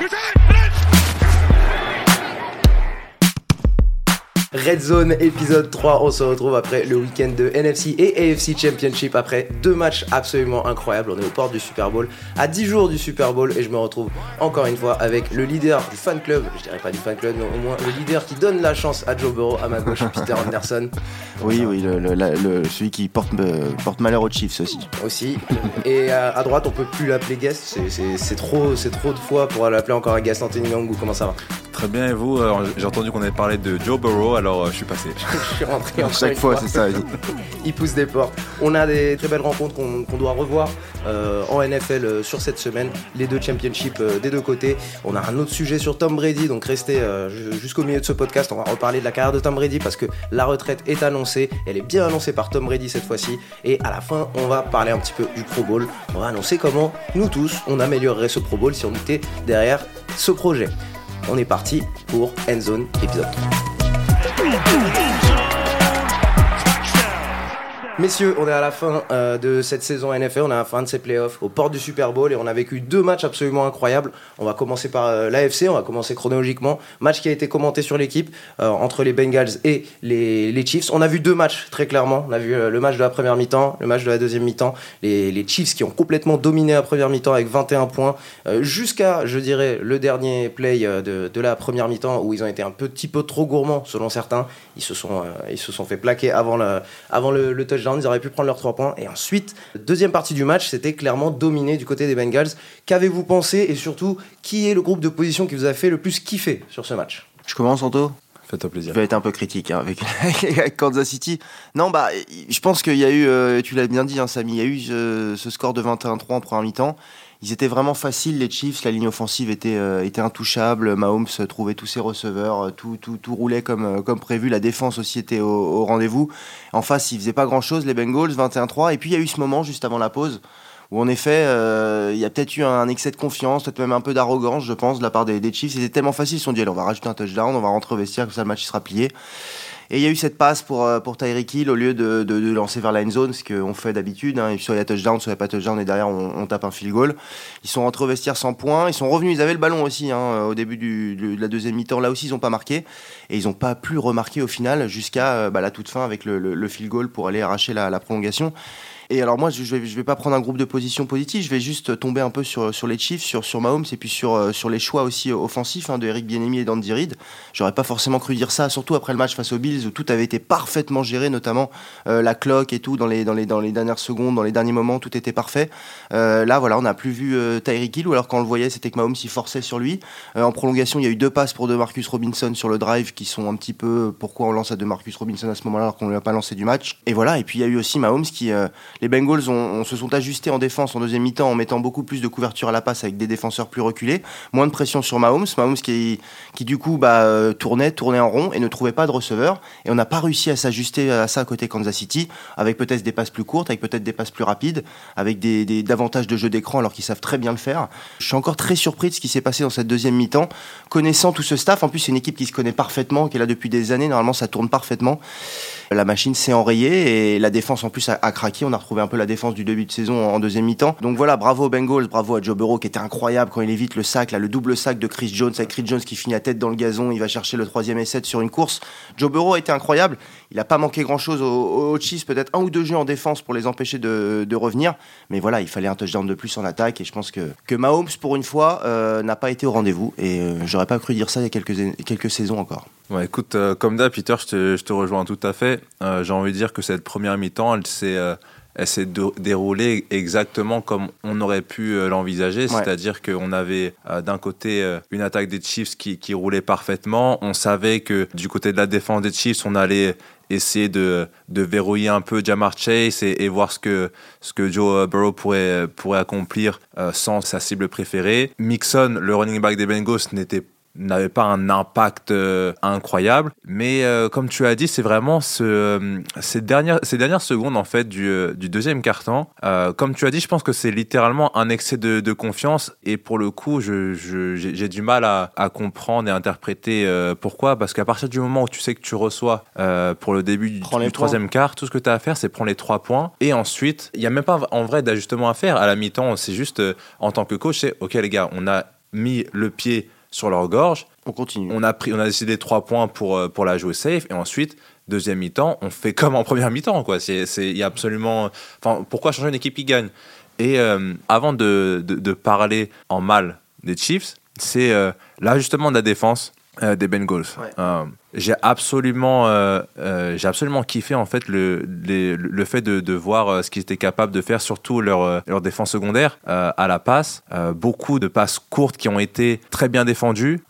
You're dead! Red Zone épisode 3, on se retrouve après le week-end de NFC et AFC Championship après deux matchs absolument incroyables. On est aux portes du Super Bowl, à 10 jours du Super Bowl et je me retrouve encore une fois avec le leader du fan club, je dirais pas du fan club mais au moins le leader qui donne la chance à Joe Burrow, à ma gauche Peter Anderson. Oui, oui, le, le- la- le- celui qui porte, euh, porte malheur aux Chiefs aussi. aussi. Et à, à droite, on peut plus l'appeler guest, c'est- trop, c'est trop de fois pour l'appeler encore un guest. Anthony Mangou, comment ça va? Très bien, et vous? J'ai entendu qu'on avait parlé de Joe Burrow, alors euh, je suis passé. Je suis rentré encore Chaque fois, c'est ça. il pousse des portes. On a des très belles rencontres qu'on doit revoir euh, en NFL euh, sur cette semaine. Les deux championships des deux côtés. On a un autre sujet sur Tom Brady, donc restez ju- jusqu'au milieu de ce podcast. On va reparler de la carrière de Tom Brady parce que la retraite est annoncée. Elle est bien annoncée par Tom Brady cette fois-ci. Et à la fin, on va parler un petit peu du Pro Bowl. On va annoncer comment nous tous, on améliorerait ce Pro Bowl si on était derrière ce projet. On est parti pour Endzone épisode 3. do. Messieurs, on est à la fin euh, de cette saison NFL, on est à la fin de ces playoffs, aux portes du Super Bowl et on a vécu deux matchs absolument incroyables. On va commencer par euh, l'AFC, on va commencer chronologiquement. Match qui a été commenté sur l'équipe euh, entre les Bengals et les, Chiefs. On a vu deux matchs très clairement. On a vu le match de la première mi-temps, le match de la deuxième mi-temps. Les, Chiefs qui ont complètement dominé la première mi-temps avec 21 points jusqu'à, je dirais, le dernier play de, la première mi-temps où ils ont été un petit peu trop gourmands selon certains. Ils se sont, fait plaquer avant le, avant le touchdown, ils auraient pu prendre leurs trois points. Et ensuite, deuxième partie du match, c'était clairement dominé du côté des Bengals. Qu'avez-vous pensé et surtout, qui est le groupe de position qui vous a fait le plus kiffer sur ce match? Je commence, Anto? Faites-toi Je plaisir. vais être un peu critique hein, avec, avec Kansas City. Non, bah, je pense qu'il y a eu, euh, tu l'as bien dit, hein, Samy, il y a eu euh, ce score de 21-3 en première mi-temps. Ils étaient vraiment faciles, les Chiefs. La ligne offensive était, euh, était intouchable. Mahomes trouvait tous ses receveurs. euh, Tout, tout, tout roulait comme, euh, comme prévu. La défense aussi était au, au rendez-vous. En face, ils faisaient pas grand-chose, les Bengals, 21-3. Et puis, il y a eu ce moment juste avant la pause où, en effet, euh, il y a peut-être eu un excès de confiance, peut-être même un peu d'arrogance, je pense, de la part des, des Chiefs. C'était tellement facile. Ils se sont dit, on va rajouter un touchdown, on va rentrer au vestiaire, comme ça, le match sera plié. Et il y a eu cette passe pour, euh, pour Tyreek Hill au lieu de, de, de lancer vers la end zone, ce qu'on fait d'habitude. Hein. Soit il y a touchdown, soit il n'y a pas touchdown, et derrière on, on tape un field goal. Ils sont rentrés au sans points. Ils sont revenus, ils avaient le ballon aussi hein, au début du- de la deuxième mi-temps. Là aussi, ils n'ont pas marqué. Et ils n'ont pas pu remarquer au final jusqu'à euh, bah, la toute fin avec le, le, le field goal pour aller arracher la, la prolongation. Et alors moi, je vais, je vais pas prendre un groupe de position positive, je vais juste tomber un peu sur, sur les Chiefs, sur, sur Mahomes et puis sur, euh, sur les choix aussi euh, offensifs hein, de Eric Bieniemy et d'Andy Reid. J'aurais pas forcément cru dire ça, surtout après le match face aux Bills où tout avait été parfaitement géré, notamment euh, la cloque et tout dans les, dans, les, dans les dernières secondes, dans les derniers moments, tout était parfait. Euh, là, voilà, on n'a plus vu euh, Tyreek Hill, ou alors quand on le voyait, c'était que Mahomes s'y forçait sur lui. Euh, en prolongation, il y a eu deux passes pour de Marcus Robinson sur le drive qui sont un petit peu pourquoi on lance à de Marcus Robinson à ce moment-là alors qu'on ne lui a pas lancé du match. Et voilà, et puis il y a eu aussi Mahomes qui, les Bengals ont, on se sont ajustés en défense en deuxième mi-temps en mettant beaucoup plus de couverture à la passe avec des défenseurs plus reculés, moins de pression sur Mahomes, Mahomes qui, qui du coup bah, euh, tournait, tournait en rond et ne trouvait pas de receveur. Et on n'a pas réussi à s'ajuster à ça côté Kansas City, avec peut-être des passes plus courtes, avec peut-être des passes plus rapides, avec des, des- davantage de jeux d'écran alors qu'ils savent très bien le faire. Je suis encore très surpris de ce qui s'est passé dans cette deuxième mi-temps, connaissant tout ce staff. En plus, c'est une équipe qui se connaît parfaitement, qui est là depuis des années. Normalement, ça tourne parfaitement. La machine s'est enrayée et la défense en plus a, a craqué. On a retrouvé un peu la défense du début de saison en, deuxième mi-temps. Donc voilà, bravo aux Bengals, bravo à Joe Burrow qui était incroyable quand il évite le sac, là, le double sac de Chris Jones avec Chris Jones qui finit à tête dans le gazon. Il va chercher le troisième essai sur une course. Joe Burrow a été incroyable. Il n'a pas manqué grand-chose aux, Chiefs, peut-être un ou deux jeux en défense pour les empêcher de, revenir. Mais voilà, il fallait un touchdown de plus en attaque et je pense que, que Mahomes, pour une fois, euh, n'a pas été au rendez-vous. Et euh, j'aurais pas cru dire ça il y a quelques, quelques saisons encore. Ouais, écoute, euh, comme d'hab, Peter, je te, je te rejoins tout à fait. Euh, J'ai envie de dire que cette première mi-temps, elle s'est elle s'est dé- déroulée exactement comme on aurait pu euh, l'envisager. Ouais. C'est-à-dire qu'on avait euh, d'un côté euh, une attaque des Chiefs qui, qui roulait parfaitement. On savait que du côté de la défense des Chiefs, on allait essayer de, de verrouiller un peu Jamar Chase et, et voir ce que, ce que Joe Burrow pourrait, pourrait accomplir sans sa cible préférée. Mixon, le running back des Bengals, n'était n'avait pas un impact euh, incroyable. Mais euh, comme tu as dit c'est vraiment ce, euh, ces dernières ces dernières secondes en fait du, du deuxième Euh, comme tu as dit je pense que c'est littéralement un excès de, de confiance. Et pour le coup je, je- j'ai du mal à, à comprendre et interpréter pourquoi. Parce qu'à partir du moment où tu sais que tu reçois pour le début du, du troisième quart tout ce que tu as à faire c'est prendre les trois points. Et ensuite il n'y a même pas en vrai d'ajustement à faire. À la mi-temps c'est juste en tant que coach c'est ok les gars on a mis le pied sur leur gorge. On continue. On a, pris, on a décidé trois points pour, euh, pour la jouer safe. Et ensuite, deuxième mi-temps, on fait comme en première mi-temps. quoi. C'est c'est- il y a absolument. Enfin, pourquoi changer une équipe qui gagne? Et euh, avant de, de, de parler en mal des Chiefs, c'est euh, l'ajustement de la défense euh, des Bengals. Ouais. Euh, j'ai absolument, euh, j'ai absolument kiffé en fait le, les- le fait de, de voir ce qu'ils étaient capables de faire, surtout leur, leur défense secondaire à la passe. Beaucoup de passes courtes qui ont été très bien défendues.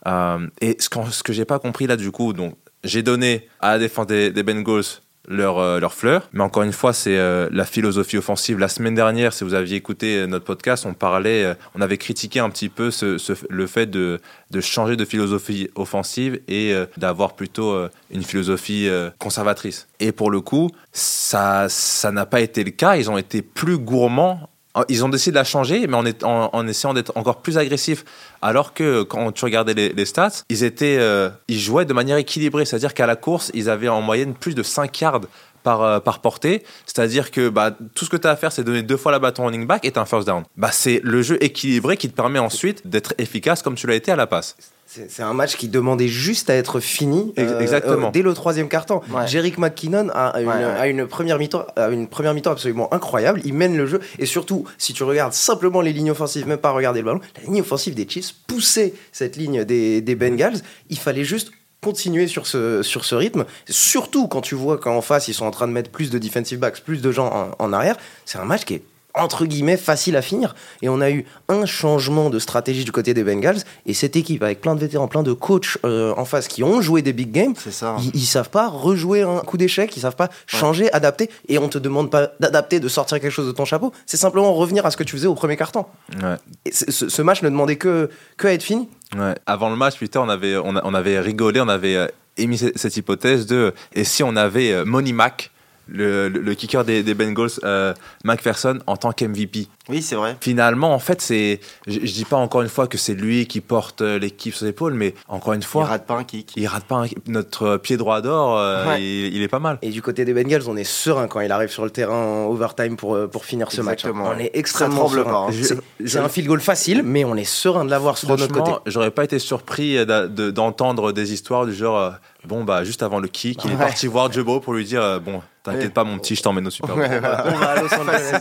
Et ce, qu'en- ce que j'ai pas compris là du coup, donc j'ai donné à la défense des, des Bengals leur, euh, leur fleur. Mais encore une fois, c'est euh, la philosophie offensive. La semaine dernière, si vous aviez écouté euh, notre podcast, on parlait, on avait critiqué un petit peu ce, le fait de, de changer de philosophie offensive et d'avoir plutôt une philosophie conservatrice. Et pour le coup, ça ça n'a pas été le cas. Ils ont été plus gourmands. Ils ont décidé de la changer, mais en, essayant d'être encore plus agressifs. Alors que quand tu regardais les, stats, ils, euh, ils jouaient de manière équilibrée. C'est-à-dire qu'à la course, ils avaient en moyenne plus de 5 yards par, euh, par portée. C'est-à-dire que bah, tout ce que tu as à faire, c'est donner deux fois la balle à ton running back et t'as un first down. Bah, c'est le jeu équilibré qui te permet ensuite d'être efficace comme tu l'as été à la passe. C'est un match qui demandait juste à être fini Ex- exactement. dès le troisième quart-temps. Ouais. Jerick McKinnon a une, Ouais, ouais. a une première mi-temps a une première mi-temps absolument incroyable. Il mène le jeu et surtout, si tu regardes simplement les lignes offensives, même pas regarder le ballon, la ligne offensive des Chiefs poussait cette ligne des, des Bengals. Il fallait juste continuer sur ce, sur ce rythme, surtout quand tu vois qu'en face ils sont en train de mettre plus de defensive backs, plus de gens en, en arrière, c'est un match qui est entre guillemets facile à finir et on a eu un changement de stratégie du côté des Bengals et cette équipe avec plein de vétérans, plein de coachs euh, en face qui ont joué des big games ça. ils, ils savent pas rejouer un coup d'échec, ils savent pas changer, adapter, et on te demande pas d'adapter, de sortir quelque chose de ton chapeau. C'est simplement revenir à ce que tu faisais au premier carton. Ouais. Et ce, match ne demandait que, que à être fini. Ouais. Avant le match, putain, on avait, on, on avait rigolé, on avait euh, émis ce- cette hypothèse de et si on avait euh, Money Mac, le, le- le kicker des, des Bengals, euh, McPherson, en tant qu'MVP. Oui, c'est vrai. Finalement, en fait, c'est, je, je dis pas encore une fois que c'est lui qui porte euh, l'équipe sur ses épaules, mais encore une Il fois, rate pas un kick. il rate pas un- notre pied droit d'or, euh, Ouais. il, il est pas mal. Et du côté des Bengals, on est serein quand il arrive sur le terrain en overtime pour, euh, pour finir ce match. hein. Exactement. On est extrêmement serein. pas, hein. C'est un field goal facile, mais on est serein de l'avoir sur notre côté. J'aurais pas été surpris euh, d'entendre des histoires du genre, euh, bon, bah, juste avant le kick, il est parti voir Joe Burrow pour lui dire, euh, bon, t'inquiète Ouais. pas, mon petit, je t'emmène au Super Bowl. Ouais, voilà. On va à Los Angeles.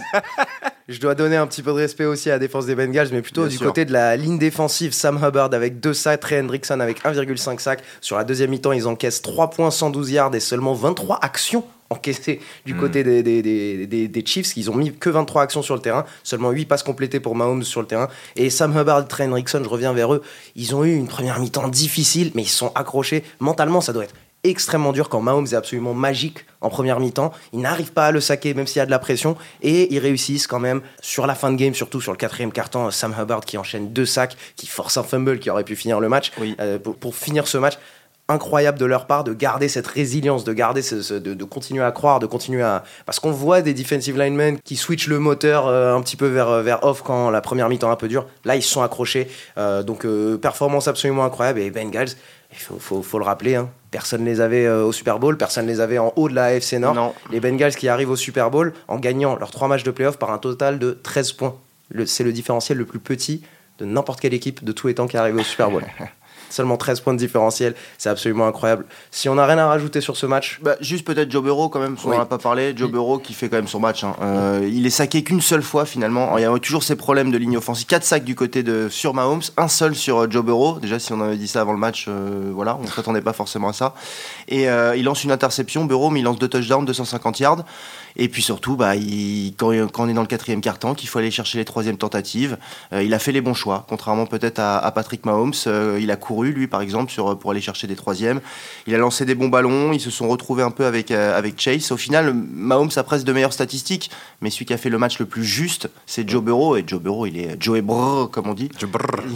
Je dois donner un petit peu de respect aussi à la défense des Bengals, mais plutôt Bien du sûr. côté de la ligne défensive. Sam Hubbard avec 2 sacs, Trey Hendrickson avec 1,5 sacs. Sur la deuxième mi-temps, ils encaissent 3 points, 112 yards et seulement 23 actions encaissées du Mm. côté des, des, des, Chiefs. Ils ont mis que 23 actions sur le terrain, seulement 8 passes complétées pour Mahomes sur le terrain. Et Sam Hubbard, Trey Hendrickson, je reviens vers eux. Ils ont eu une première mi-temps difficile, mais ils sont accrochés. Mentalement, ça doit être extrêmement dur quand Mahomes est absolument magique en première mi-temps. Ils n'arrivent pas à le saquer même s'il y a de la pression et ils réussissent quand même sur la fin de game, surtout sur le quatrième carton. Sam Hubbard qui enchaîne deux sacs, qui force un fumble qui aurait pu finir le match. Oui. Euh, pour, pour finir ce match, incroyable de leur part de garder cette résilience, de garder ce, ce- de, de continuer à croire, de continuer à parce qu'on voit des defensive linemen qui switchent le moteur euh, un petit peu vers vers off quand la première mi-temps est un peu dure. Là, ils se sont accrochés, Euh, donc euh, performance absolument incroyable et Bengals. Il faut, faut, faut le rappeler, hein, personne ne les avait euh, au Super Bowl, personne ne les avait en haut de la AFC Nord. Non. Les Bengals qui arrivent au Super Bowl en gagnant leurs trois matchs de playoff par un total de 13 points. C'est le différentiel le plus petit de n'importe quelle équipe de tous les temps qui est arrivée au Super Bowl. Seulement 13 points de différentiel, c'est absolument incroyable. Si on n'a rien à rajouter sur ce match, Bah, juste peut-être Joe Burrow quand même, Oui. n'en a pas parlé. Joe Burrow qui fait quand même son match. hein. Euh, il est saqué qu'une seule fois finalement. Il y a toujours ces problèmes de ligne offensive. 4 sacs du côté de sur Mahomes, un seul sur euh, Joe Burrow. Déjà si on avait dit ça avant le match, euh, voilà, on ne s'attendait pas forcément à ça. Et euh, il lance une interception, Burrow, mais il lance deux touchdowns, 250 yards. Et puis surtout, bah, il- quand, quand on est dans le quatrième quart-temps, qu'il faut aller chercher les troisièmes tentatives, il a fait les bons choix, contrairement peut-être à, à Patrick Mahomes. Il a couru, lui, par exemple, sur, pour aller chercher des troisièmes. Il a lancé des bons ballons, ils se sont retrouvés un peu avec, euh, avec Chase. Au final, Mahomes a presque de meilleures statistiques, mais celui qui a fait le match le plus juste, c'est Joe Burrow. Et Joe Burrow, il est Joe Brrr, comme on dit.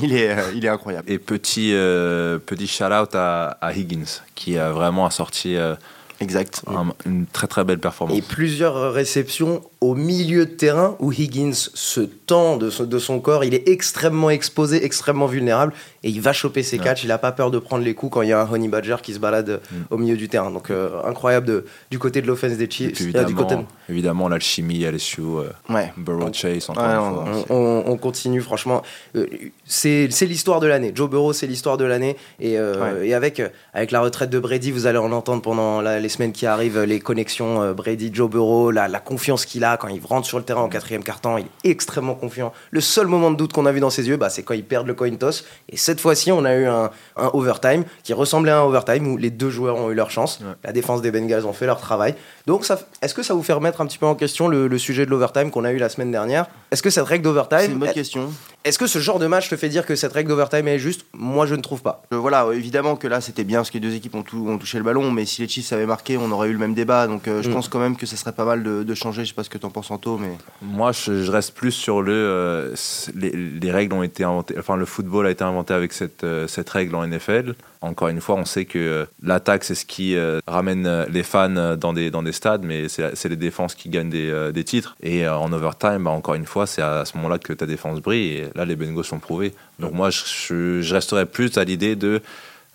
Il est, euh, il est incroyable. Et petit, euh, petit shout-out à, à Higgins, qui a vraiment sorti euh, Exact. un- une très très belle performance. et plusieurs réceptions au milieu de terrain où Higgins se tend de son, de son corps, il est extrêmement exposé, extrêmement vulnérable et il va choper ses Ouais. catchs. Il n'a pas peur de prendre les coups quand il y a un Honey Badger qui se balade Mm. au milieu du terrain. Donc euh, incroyable de- du côté de l'offense des Chiefs. euh, du côté évidemment, évidemment l'alchimie, LSU, euh, Ouais. Burrow Chase, encore Ouais, une on- fois. on, on- on continue, franchement. Euh, c'est l'histoire de l'année. Joe Burrow, c'est l'histoire de l'année. Et, avec, avec la retraite de Brady, vous allez en entendre pendant la- les semaines qui arrivent, les connexions Brady-Joe Burrow, la, la confiance qu'il a quand il rentre sur le terrain en quatrième quart-temps. Il est extrêmement confiant. Le seul moment de doute qu'on a vu dans ses yeux, bah, c'est quand ils perdent le coin toss. Et cette fois-ci, on a eu un, un overtime qui ressemblait à un overtime où les deux joueurs ont eu leur chance. Ouais. La défense des Bengals ont fait leur travail. Donc, est-ce que ça vous fait remettre un petit peu en question le, le sujet de l'overtime qu'on a eu la semaine dernière? Est-ce que cette règle d'overtime, C'est une bonne question. est-ce que ce genre de match te fait dire que cette règle d'overtime est juste? Moi, je ne trouve pas. Euh, voilà, évidemment que là c'était bien parce que les deux équipes ont, tout- ont touché le ballon, mais si les Chiefs avaient marqué, on aurait eu le même débat. Donc euh, je Mm. pense quand même que ça serait pas mal de, de changer. Je sais pas ce que t'en penses, Anto, mais Moi, je, je reste plus sur le. euh, les, les règles ont été inventées. Enfin, le football a été inventé avec cette, euh, cette règle en NFL. Encore une fois, on sait que euh, l'attaque, c'est ce qui euh, ramène les fans dans des, dans des stades, mais c'est c'est les défenses qui gagnent des, euh, des titres. Et euh, en overtime, bah, encore une fois, c'est à ce moment-là que ta défense brille. Et là, les Bengals sont prouvés. Donc, moi, je, je, je resterais plus à l'idée de.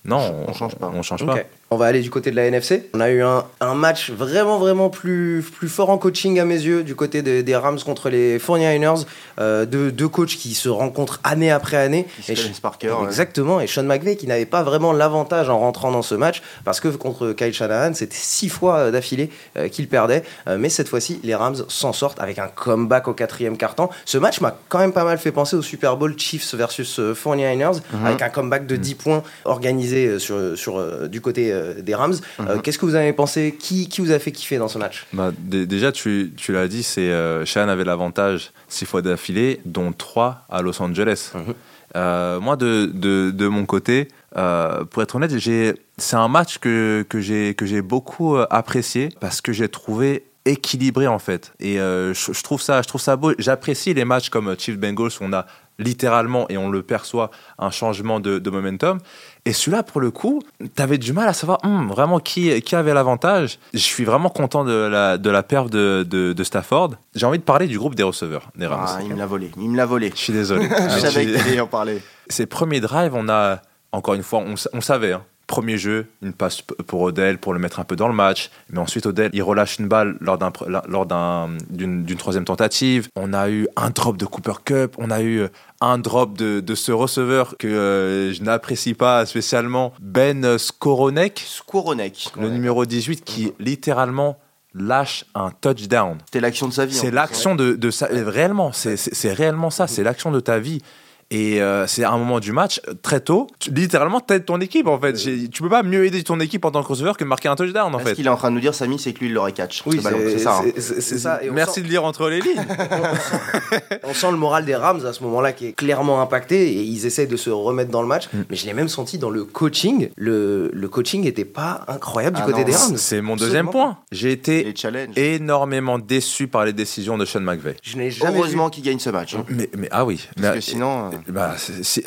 Non, On change pas. On change pas. On va aller du côté de la NFC. On a eu un, un match vraiment, vraiment plus, plus fort en coaching à mes yeux du côté des, des Rams contre les 49ers. Euh, deux, deux coachs qui se rencontrent année après année. ils Et connaissent par cœur. ouais. Exactement, et Sean McVay qui n'avait pas vraiment l'avantage en rentrant dans ce match, parce que contre Kyle Shanahan, c'était six fois euh, d'affilée euh, qu'il perdait, mais cette fois-ci, les Rams s'en sortent avec un comeback au quatrième quart-temps. Ce match m'a quand même pas mal fait penser au Super Bowl Chiefs versus euh, 49ers, Mhm. avec un comeback de 10 points organisé sur, sur, du côté euh, des Rams. Euh, Mhm. Qu'est-ce que vous avez pensé? Qui, qui vous a fait kiffer dans ce match? Bah, dé- déjà, tu, tu l'as dit, c'est euh, Shanahan avait l'avantage six fois d'affilée, dont trois à Los Angeles. Mhm. Moi, de, de, de mon côté, euh, pour être honnête, j'ai, c'est un match que, que, j'ai, beaucoup apprécié parce que j'ai trouvé équilibré en fait. Et euh, je, je trouve ça, je trouve ça beau. J'apprécie les matchs comme Chiefs Bengals où on a littéralement et on le perçoit un changement de, de momentum. Et celui-là, pour le coup, t'avais du mal à savoir hum, vraiment qui, qui avait l'avantage. Je suis vraiment content de la, de la perf de, de, de Stafford. J'ai envie de parler du groupe des receveurs, des Rams. Ah, il me l'a volé. Il me l'a volé. Je suis désolé. je savais que en parler. ces premiers drives, on a, encore une fois, on, on savait, hein, premier jeu, une passe pour Odell pour le mettre un peu dans le match. Mais ensuite, Odell, il relâche une balle lors d'un pr- la- lors d'un- d'une d'une troisième tentative. On a eu un drop de Cooper Cup. On a eu euh, un drop de, de ce receveur que euh, je n'apprécie pas spécialement, Ben Skoronek, Skoronek. le numéro 18, qui littéralement lâche un touchdown. C'était l'action de sa vie. C'est plus. l'action de, de euh, Réellement, c'est- c'est c'est réellement ça. C'est l'action de ta vie. Et euh, c'est à un moment du match, euh, très tôt, tu, littéralement, t'aides ton équipe en fait. J'ai- Tu peux pas mieux aider ton équipe en tant que receveur que de marquer un touchdown en fait. Ce qu'il est en train de nous dire, Samy, c'est que lui, il l'aurait catch. Oui, c'est ça. hein. ça. Et Merci sent- de lire entre les lignes. On sent le moral des Rams à ce moment-là qui est clairement impacté et ils essaient de se remettre dans le match. Mm. Mais je l'ai même senti dans le coaching. Le, le coaching n'était pas incroyable Ah du côté non, des Rams. c'est mon deuxième Absolument. point. J'ai été énormément déçu par les décisions de Sean McVay. Je n'ai jamais Heureusement qu'il gagne ce match. hein. Mais, mais ah oui. Parce Mais- que sinon. Bah, c'est-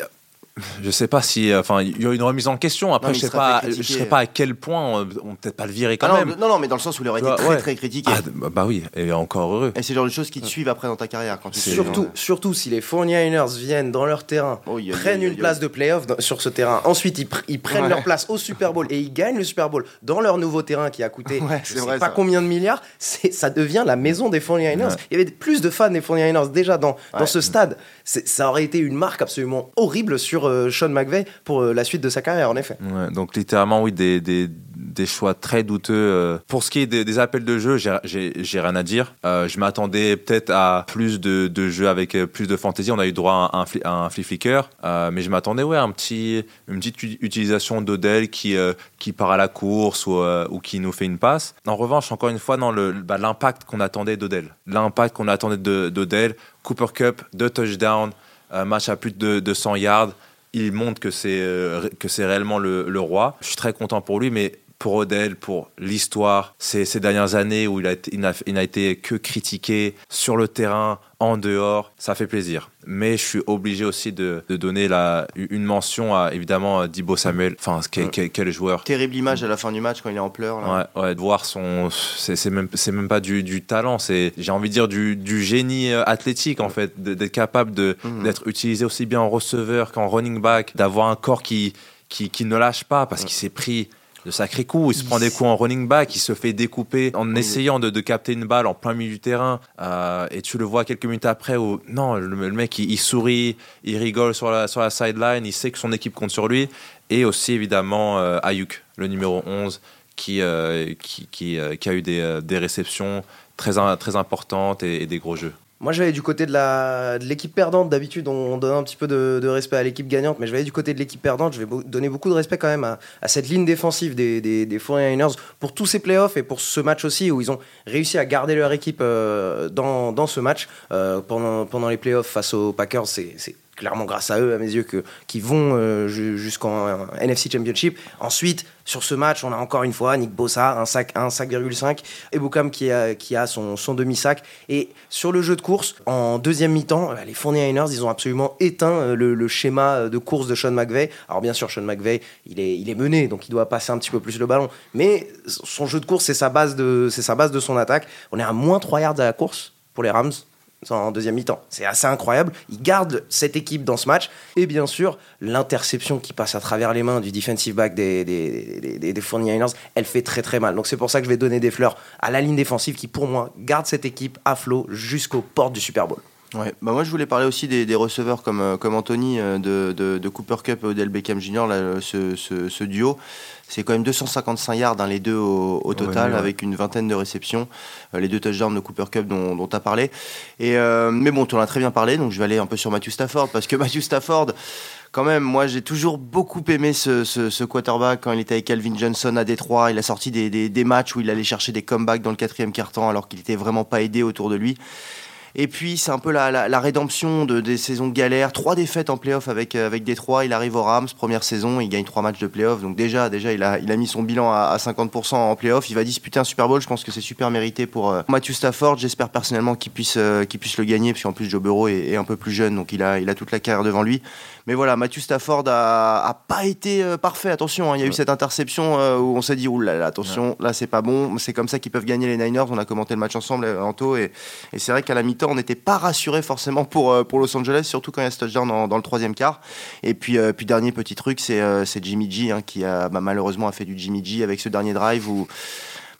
je sais pas si, euh, enfin, il y a une remise en question. Après, Non, je sais pas, je sais pas à quel point on, on peut-être pas le virer quand Ah même. non, non, mais dans le sens où il aurait été très ouais. très critiqué. Ah, bah, oui, et encore heureux. Et c'est le genre de choses qui te suivent après dans ta carrière. Quand tu Surtout, surtout si les 49ers viennent dans leur terrain, Oh, a- prennent a- une a- place de playoff dans- sur ce terrain. Ensuite, ils, pr- ils prennent Ouais. leur place au Super Bowl et ils gagnent le Super Bowl dans leur nouveau terrain qui a coûté Ouais, je sais vrai, pas ça. combien de milliards. C'est, ça devient la maison des 49ers. Ouais. Il y avait plus de fans des 49ers déjà dans, dans ce stade. Ça aurait été une marque absolument horrible sur euh, Sean McVay pour euh, la suite de sa carrière, en effet. Donc littéralement, oui, des, des, choix très douteux. euh. Pour ce qui est des, appels de jeu, j'ai- rien à dire. Je m'attendais peut-être à plus de, de jeux avec plus de fantaisie. On a eu droit à un, fli- à un flip flicker, euh, mais je m'attendais ouais, à un petit, une petite utilisation d'Odell qui, qui part à la course ou, qui nous fait une passe. En revanche, encore une fois, dans bah, l'impact qu'on attendait d'Odell. L'impact qu'on attendait de- d'Odell. Cooper Cup, deux touchdowns, match à plus de 200 yards il montre que c'est euh, que c'est réellement le, le roi. Je suis très content pour lui, mais pour Odell, pour l'histoire, ces, ces dernières années où il a, été, il n'a n'a été que critiqué sur le terrain, en dehors, ça fait plaisir. Mais je suis obligé aussi de, de donner la, une mention à évidemment Dibo Samuel. Enfin, quel, quel- quel joueur. Terrible image à la fin du match quand il est en pleurs. là. Ouais, ouais, de voir son. C'est même, même pas du, du talent, c'est, j'ai envie de dire, du, du génie euh, athlétique, en fait, d'être capable de, Mhm. d'être utilisé aussi bien en receveur qu'en running back, d'avoir un corps qui, qui, qui ne lâche pas parce qu'il s'est pris de sacrés coups, il se prend des coups en running back, il se fait découper en essayant de, de capter une balle en plein milieu du terrain, euh, et tu le vois quelques minutes après où, non, le, le mec, il, il sourit, il rigole sur la, sur la sideline, il sait que son équipe compte sur lui, et aussi évidemment euh, Ayuk, le numéro 11, qui, euh, qui, qui, qui a eu des, des réceptions très, très importantes et, et des gros jeux. Moi, aller du côté de la- de l'équipe perdante. D'habitude, on donne un petit peu de, respect à l'équipe gagnante, mais je vais aller du côté de l'équipe perdante. Je vais donner beaucoup de respect quand même à, cette ligne défensive des, des, des 49ers pour tous ces playoffs et pour ce match aussi où ils ont réussi à garder leur équipe euh, dans, dans ce match euh, pendant, pendant les playoffs face aux Packers. C'est clairement grâce à eux, à mes yeux, que, qui vont euh, ju- jusqu'en NFC Championship. Ensuite, sur ce match, on a encore une fois Nick Bossa, un sac, un sac 5,5, et Boukam qui a, qui a son, son demi-sac. Et sur le jeu de course, en deuxième mi-temps, euh, les 49ers, ils ont absolument éteint euh, le, le schéma de course de Sean McVay. Alors bien sûr, Sean McVay, il est, il est mené, donc il doit passer un petit peu plus le ballon. Mais son jeu de course, c'est sa base de, c'est sa base de son attaque. On est à moins 3 yards à la course pour les Rams en deuxième mi-temps. C'est assez incroyable. Il garde cette équipe dans ce match. Et bien sûr, l'interception qui passe à travers les mains du defensive back des, des, des, des, des 49ers, elle fait très très mal. Donc c'est pour ça que je vais donner des fleurs à la ligne défensive qui, pour moi, garde cette équipe à flot jusqu'aux portes du Super Bowl. Ouais. Bah moi je voulais parler aussi des, des receveurs comme, euh, comme Anthony euh, de, de, de Cooper Cup et Odell Beckham Jr. Là, euh, ce, ce, ce duo. C'est quand même 255 yards hein, les deux au, au total ouais. avec une vingtaine de réceptions. Euh, les deux touchdowns de Cooper Cup dont tu as parlé. Et, euh, mais bon, tu en as très bien parlé, donc je vais aller un peu sur Matthew Stafford parce que Matthew Stafford, quand même, moi j'ai toujours beaucoup aimé ce, ce, ce quarterback quand il était avec Calvin Johnson à Détroit. Il a sorti des, des, des matchs où il allait chercher des comebacks dans le quatrième quart-temps alors qu'il était vraiment pas aidé autour de lui. Et puis, c'est un peu la, la, la rédemption de, des saisons de galère. Trois défaites en playoff avec, euh, avec Détroit. Il arrive aux Rams, première saison, il gagne trois matchs de playoff. Donc, déjà, déjà il, a, il a mis son bilan à, à 50% en playoff. Il va disputer un Super Bowl. Je pense que c'est super mérité pour euh, Matthew Stafford. J'espère personnellement qu'il puisse, euh, qu'il puisse le gagner, parce qu'en plus, Joe Burrow est, est, un peu plus jeune, donc il a, il a toute la carrière devant lui. Mais voilà, Matthew Stafford a, a pas été euh, parfait. Attention, hein, il y a eu cette interception où on s'est dit, oulala, là, là, attention, là, c'est pas bon. C'est comme ça qu'ils peuvent gagner les Niners. On a commenté le match ensemble, Anto, et, et c'est vrai qu'à la on n'était pas rassuré forcément pour, euh, pour Los Angeles, surtout quand il y a ce touchdown dans, le troisième quart. Et puis, euh, puis dernier petit truc, c'est euh, Jimmy G hein, qui a bah, malheureusement a fait du Jimmy G avec ce dernier drive où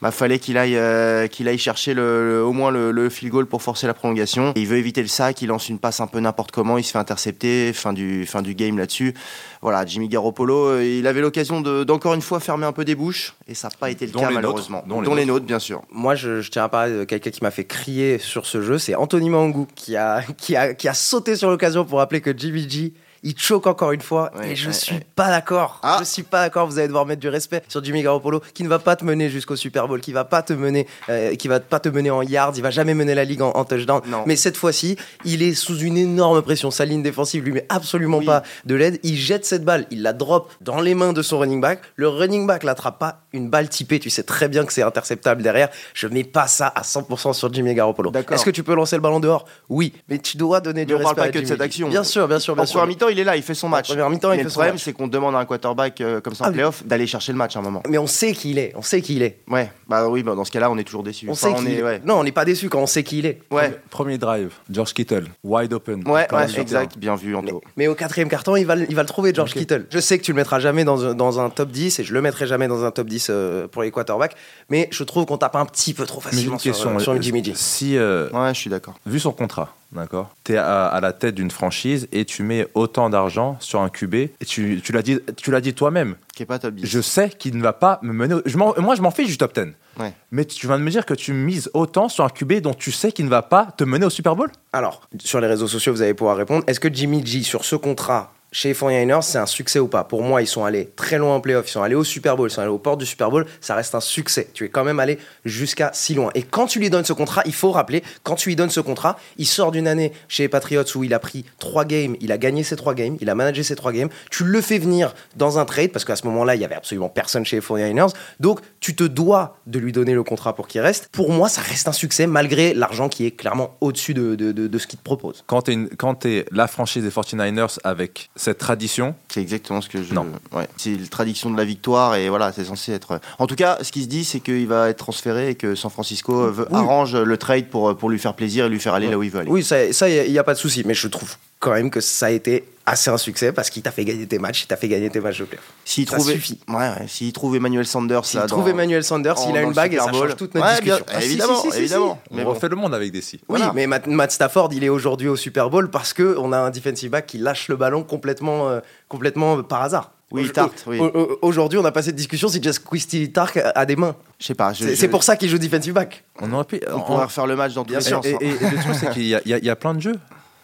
bah, fallait qu'il aille, euh, qu'il aille chercher le, le, au moins le, le, field goal pour forcer la prolongation. Et il veut éviter le sac, il lance une passe un peu n'importe comment, il se fait intercepter, fin du, fin du game là-dessus. Voilà, Jimmy Garoppolo, euh, il avait l'occasion d'encore une fois fermer un peu des bouches, et ça n'a pas été le Dont cas malheureusement. nôtres, dont les dont les nôtres. nôtres, bien sûr. Moi, je, je tiens à parler de quelqu'un qui m'a fait crier sur ce jeu. C'est Anthony Mangou qui a, qui, a, qui a sauté sur l'occasion pour rappeler que Jimmy G il choque encore une fois Ouais, et je ouais, suis ouais. pas d'accord. Ah. Je suis pas d'accord. Vous allez devoir mettre du respect sur Jimmy Garoppolo qui ne va pas te mener jusqu'au Super Bowl, qui va pas te mener, euh, qui va pas te mener en yards, il va jamais mener la ligue en, en touchdown. Non. Mais cette fois-ci, il est sous une énorme pression. Sa ligne défensive lui met absolument Oui. pas de l'aide. Il jette cette balle, il la drop dans les mains de son running back. Le running back l'attrape pas. Une balle typée, tu sais très bien que c'est interceptable derrière. Je mets pas ça à 100% sur Jimmy Garoppolo. D'accord. Est-ce que tu peux lancer le ballon dehors? Oui, mais tu dois donner du Mais on respect parle pas à que de cette action. Bien sûr, bien sûr, bien En sûr. première mi-temps, il est là, il fait son match. première mi-temps, il Mais fait le son problème, match. c'est qu'on demande à un quarterback euh, comme ça en Ah oui. playoff d'aller chercher le match à un moment. Mais on sait qui il est. On sait qui il est. Ouais, bah oui, bah dans ce cas-là, on est toujours déçu. On Enfin, sait qui il est, ouais. Non, on n'est pas déçu quand on sait qui il est. Ouais, Premier drive, George Kittle, wide open. ouais, sur exact, bien vu, Mais, Anto. mais au quatrième carton, il va, le- il va le trouver, George Ok. Kittle. Je sais que tu le mettras jamais dans, un- dans un top 10 et je le mettrai jamais dans un top 10 euh, pour les quarterbacks. Mais je trouve qu'on tape un petit peu trop Mais j'ai facilement une sur, question. euh, sur Jimmy G. Si, euh, Ouais, je suis d'accord. vu son contrat, d'accord, tu es à, à la tête d'une franchise et tu mets autant d'argent sur un QB, et tu, tu l'as dit, tu l'as dit toi-même, Qui est pas top 10. je sais qu'il ne va pas me mener. au- je m'en- moi, je m'en fiche du top 10. Ouais. Mais tu viens de me dire que tu mises autant sur un QB dont tu sais qu'il ne va pas te mener au Super Bowl? Alors, sur les réseaux sociaux, vous allez pouvoir répondre. Est-ce que Jimmy G, sur ce contrat, chez les 49ers, c'est un succès ou pas? Pour moi, ils sont allés très loin en playoff, ils sont allés au Super Bowl, ils sont allés au port du Super Bowl, ça reste un succès. Tu es quand même allé jusqu'à si loin. Et quand tu lui donnes ce contrat, il faut rappeler, quand tu lui donnes ce contrat, il sort d'une année chez les Patriots où il a pris trois games, il a gagné ses trois games, il a managé ses trois games, tu le fais venir dans un trade, parce qu'à ce moment-là, il y avait absolument personne chez les 49ers, donc tu te dois de lui donner le contrat pour qu'il reste. Pour moi, ça reste un succès, malgré l'argent qui est clairement au-dessus de, de, de, de ce qu'il te propose. Quand tu es, la franchise des 49ers avec cette tradition, C'est exactement ce que je. Non. Ouais. C'est la tradition de la victoire et voilà, c'est censé être. En tout cas, ce qui se dit, c'est qu'il va être transféré et que San Francisco veut- Oui. arrange le trade pour, pour lui faire plaisir et lui faire aller là où il veut aller. Oui, ça, il n'y a, pas de souci, mais je trouve quand même que ça a été assez un succès parce qu'il t'a fait gagner tes matchs, il t'a fait gagner tes matchs de playoff. S'il Ça trouve, suffit. ouais, ouais. S'il trouve Emmanuel Sanders S'il trouve dans- Emmanuel Sanders, il a une bague et ça change toute notre Ouais, discussion. bien- Ah, évidemment, si, si, si, si. évidemment. on Mais bon. refait le monde avec des si. Oui, Voilà. mais Matt, Matt Stafford, il est aujourd'hui au Super Bowl parce que on a un defensive back qui lâche le ballon complètement, euh, complètement euh, par hasard. Oui, Tart, oui. Aujourd'hui, on a pas cette discussion si Just Christy Tark a des mains. Je sais pas. C'est je- pour ça qu'il joue defensive back. On aurait pu. On on- pourrait refaire le match dans Bien sûr. sens. et, hein. et- et le truc, c'est qu'il y a plein de jeux.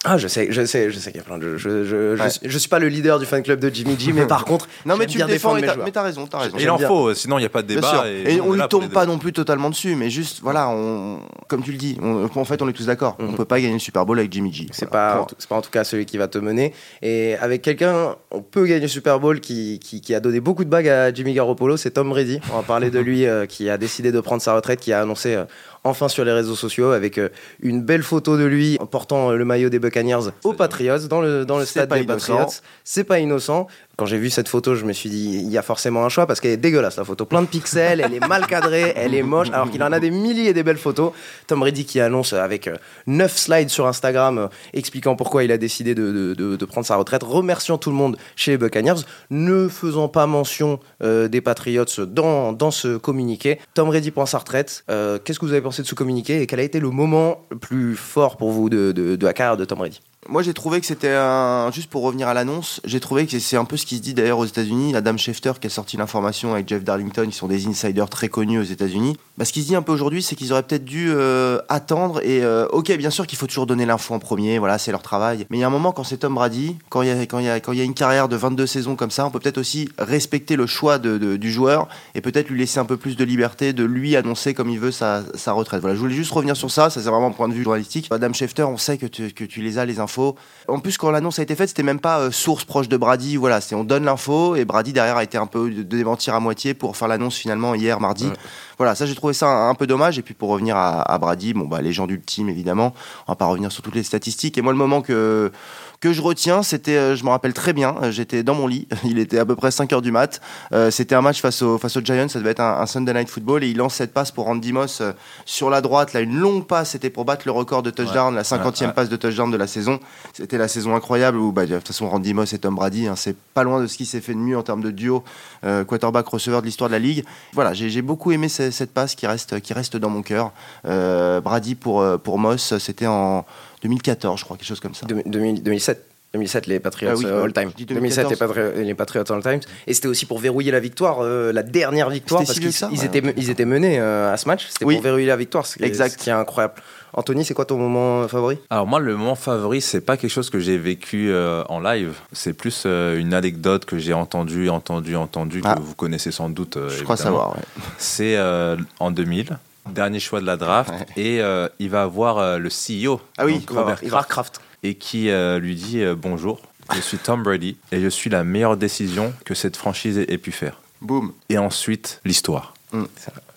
Ah, je sais, je sais, je sais qu'il y a plein de jeux. Je, je, je, Ouais. je suis pas le leader du fan club de Jimmy G, mais par contre, Non, mais tu bien le défends, et t'as- mais t'as raison, t'as raison. Il en bien. faut, sinon il n'y a pas de débat. Et, Et on pour tombe pas non plus totalement dessus, mais juste, voilà, on, comme tu le dis, on- en fait, on est tous d'accord. On Mhm. peut pas gagner le Super Bowl avec Jimmy G. C'est Voilà. pas, Point. c'est pas en tout cas celui qui va te mener. Et avec quelqu'un, on peut gagner le Super Bowl qui, qui, qui a donné beaucoup de bagues à Jimmy Garoppolo, c'est Tom Brady. On va parler de lui euh, qui a décidé de prendre sa retraite, qui a annoncé euh, enfin sur les réseaux sociaux avec euh, une belle photo de lui en portant euh, le maillot des Buccaneers aux Patriots dans le, dans le stade des. Patriots. C'est pas innocent. Quand j'ai vu cette photo, je me suis dit, il y a forcément un choix parce qu'elle est dégueulasse la photo. Plein de pixels, elle est mal cadrée, elle est moche, alors qu'il en a des milliers des belles photos. Tom Brady qui annonce avec 9 slides sur Instagram euh, expliquant pourquoi il a décidé de, de- de- de prendre sa retraite, remerciant tout le monde chez les Buccaneers, ne faisant pas mention euh, des Patriots dans, dans ce communiqué. Tom Brady prend sa retraite. Euh, Qu'est-ce que vous avez pensé de ce communiqué et quel a été le moment le plus fort pour vous de, de- de la carrière de Tom Brady Moi, j'ai trouvé que c'était un. Juste pour revenir à l'annonce, j'ai trouvé que c'est un peu ce qui se dit d'ailleurs aux États-Unis. Adam Schefter qui a sorti l'information avec Jeff Darlington, ils sont des insiders très connus aux États-Unis. Bah, ce qui se dit un peu aujourd'hui, c'est qu'ils auraient peut-être dû euh, attendre. Et euh, ok, bien sûr qu'il faut toujours donner l'info en premier, voilà, c'est leur travail. Mais il y a un moment quand c'est Tom Brady, quand il y a, quand il y a, une carrière de 22 saisons comme ça, on peut peut-être aussi respecter le choix de- du joueur et peut-être lui laisser un peu plus de liberté, de lui annoncer comme il veut sa, sa retraite. Voilà, je voulais juste revenir sur ça. Ça c'est vraiment un point de vue journalistique. Adam Schefter, on sait que tu, que tu les as les infos. En plus, quand l'annonce a été faite, c'était même pas euh, source proche de Brady. Voilà, c'est on donne l'info et Brady derrière a été un peu de démentir à moitié pour faire l'annonce finalement hier mardi. Ouais. Voilà, ça j'ai trouvé ça un, un peu dommage. Et puis pour revenir à, à Brady, bon bah légende ultime évidemment. On va pas revenir sur toutes les statistiques. Et moi le moment que que je retiens, c'était, euh, je me rappelle très bien, euh, j'étais dans mon lit, il était à peu près 5 heures du mat. Euh, c'était un match face aux face aux Giants, ça devait être un, un Sunday Night Football et il lance cette passe pour Randy Moss euh, sur la droite, là une longue passe, c'était pour battre le record de touchdown, la 50e ouais, ouais. passe de touchdown de la saison. C'était la saison incroyable où bah, de toute façon Randy Moss et Tom Brady, hein, c'est pas loin de ce qui s'est fait de mieux en termes de duo euh, quarterback receveur de l'histoire de la ligue. Voilà, j'ai beaucoup aimé ce- cette passe qui reste qui reste dans mon cœur. Euh, Brady pour pour Moss, c'était en 2014, je crois, quelque chose comme ça. Deux- 2000 2007. 2007 les Patriots Ah oui, all time. je dis 2007 les 2014. Patriots, les Patriots all time. Et c'était aussi pour verrouiller la victoire, euh, la dernière victoire, parce qu'ils ouais. étaient, ils étaient menés euh, à ce match. C'était Oui. pour verrouiller la victoire, ce qui, est, Exact. ce qui est incroyable. Anthony, c'est quoi ton moment favori? Alors moi, le moment favori, c'est pas quelque chose que j'ai vécu euh, en live. C'est plus euh, une anecdote que j'ai entendue, entendue, entendue, Ah. que vous connaissez sans doute. euh, Je crois savoir. ouais. C'est euh, en 2000, dernier choix de la draft, Ouais. et euh, il va voir euh, le CEO, Ah oui, donc Robert Ivar Kraft, Kraft. Et qui euh, lui dit euh, bonjour. Je suis Tom Brady et je suis la meilleure décision que cette franchise ait pu faire. Boum. Et ensuite, l'histoire.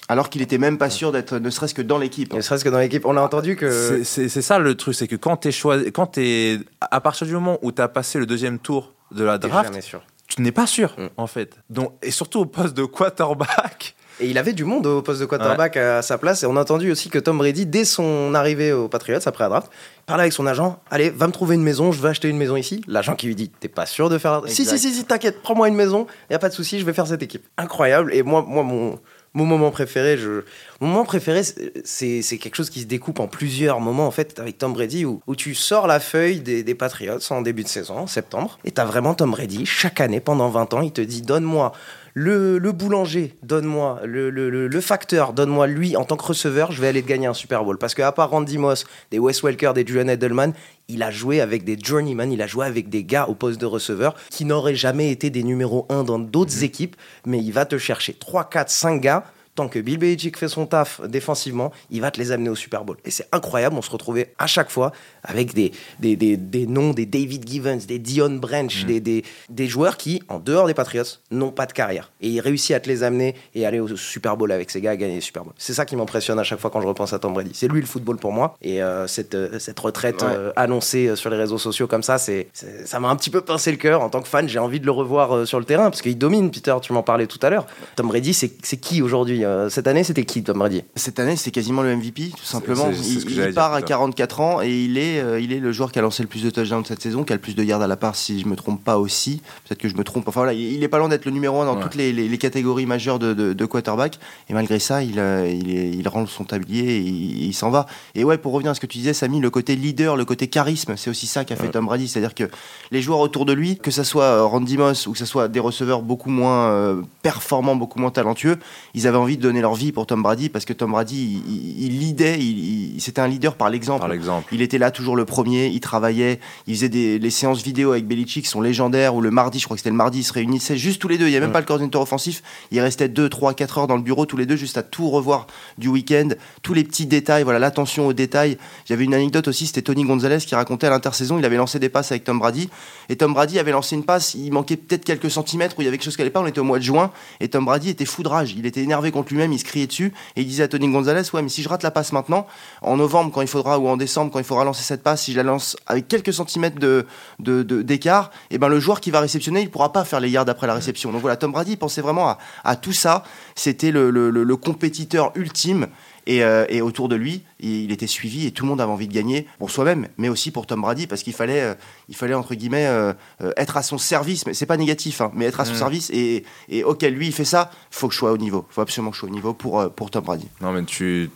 Alors qu'il était même pas sûr d'être ne serait-ce que dans l'équipe. Ne serait-ce que dans l'équipe, on a entendu que. C'est- ça le truc, c'est que quand t'es choisi, quand t'es à partir du moment où t'as passé le deuxième tour de la draft, sûr. tu n'es pas sûr Mm. en fait. Donc et surtout au poste de quarterback. Et il avait du monde au poste de quarterback à sa place. Et on a entendu aussi que Tom Brady, dès son arrivée aux Patriots, après la draft, parlait avec son agent Allez, va me trouver une maison, je veux acheter une maison ici. L'agent qui lui dit T'es pas sûr de faire. Si, si, si, si, t'inquiète, prends-moi une maison, y a pas de souci, je vais faire cette équipe. Incroyable. Et moi, moi mon, mon moment préféré, je... mon moment préféré, c'est c'est quelque chose qui se découpe en plusieurs moments, en fait, avec Tom Brady, où, où tu sors la feuille des, des Patriots en début de saison, en septembre, et t'as vraiment Tom Brady, chaque année, pendant 20 ans, il te dit Donne-moi le, le boulanger, donne-moi, le, le, facteur, donne-moi lui en tant que receveur, je vais aller te gagner un Super Bowl. Parce qu'à part Randy Moss, des Wes Welker, des Julian Edelman, il a joué avec des journeyman, il a joué avec des gars au poste de receveur qui n'auraient jamais été des numéros 1 dans d'autres équipes, mais il va te chercher 3, 4, 5 gars. Tant que Bill Belichick fait son taf défensivement, il va te les amener au Super Bowl. Et c'est incroyable, on se retrouvait à chaque fois avec des, des, des, des noms, des David Givens, des Dion Branch, des, des, des joueurs qui, en dehors des Patriots, n'ont pas de carrière. Et il réussit à te les amener et aller au Super Bowl avec ces gars, à gagner le Super Bowl. C'est ça qui m'impressionne à chaque fois quand je repense à Tom Brady. C'est lui le football pour moi. Et euh, cette, euh, cette retraite Ouais. euh, annoncée sur les réseaux sociaux comme ça, c'est, ça m'a un petit peu pincé le cœur. En tant que fan, j'ai envie de le revoir sur le terrain parce qu'il domine, Peter, tu m'en parlais tout à l'heure. Tom Brady, c'est, c'est qui aujourd'hui Euh, Cette année, c'était qui Tom Brady Cette année, c'est quasiment le MVP, tout simplement. c'est- c'est il dire, part à putain. 44 ans et il est, euh, il est le joueur qui a lancé le plus de touchdowns de cette saison, qui a le plus de yards à la part, si je me trompe pas aussi. Peut-être que je me trompe. Enfin voilà, il est pas loin d'être le numéro 1 dans Ouais. toutes les, les- les catégories majeures de, de, de quarterback. Et malgré ça, il, euh, il, est- il rend son tablier et il, il s'en va. Et ouais, pour revenir à ce que tu disais, Samy, le côté leader, le côté charisme, c'est aussi ça qu'a fait Tom Brady. C'est-à-dire que les joueurs autour de lui, que ce soit euh, Randy Moss ou que ce soit des receveurs beaucoup moins euh, performants, beaucoup moins talentueux, ils avaient envie de donner leur vie pour Tom Brady parce que Tom Brady, il, il, il leadait, il, il- c'était un leader par l'exemple. Par l'exemple. Il était là toujours le premier, il travaillait, il faisait des les séances vidéo avec Belichick sont légendaires où le mardi, je crois que c'était le mardi, ils se réunissaient juste tous les deux, il n'y a même Mm. pas le coordinateur offensif, il restait 2, 3, 4 heures dans le bureau tous les deux juste à tout revoir du week-end, tous les petits détails, voilà l'attention aux détails. J'avais une anecdote aussi, c'était Tony Gonzalez qui racontait à l'intersaison, il avait lancé des passes avec Tom Brady et Tom Brady avait lancé une passe, il manquait peut-être quelques centimètres où il y avait quelque chose qui allait pas, on était au mois de juin et Tom Brady était fou de rage, il était énervé contre lui-même, il se criait dessus et il disait à Tony Gonzalez, ouais mais si je rate la passe maintenant, en novembre quand il faudra ou en décembre quand il faudra lancer cette passe, si je la lance avec quelques centimètres de de- de- d'écart, et ben le joueur qui va réceptionner, il pourra pas faire les yards après la réception. Donc voilà, Tom Brady il pensait vraiment à, tout ça. C'était le compétiteur ultime. Et, euh, et autour de lui, il, il était suivi et tout le monde avait envie de gagner pour soi-même, mais aussi pour Tom Brady, parce qu'il fallait, euh, il fallait entre guillemets euh, être à son service. Mais c'est pas négatif, hein, mais être à son Mm. service. Et, et ok, lui il fait ça, faut que je sois au niveau. Faut absolument que je sois au niveau pour, pour Tom Brady. Non, mais tu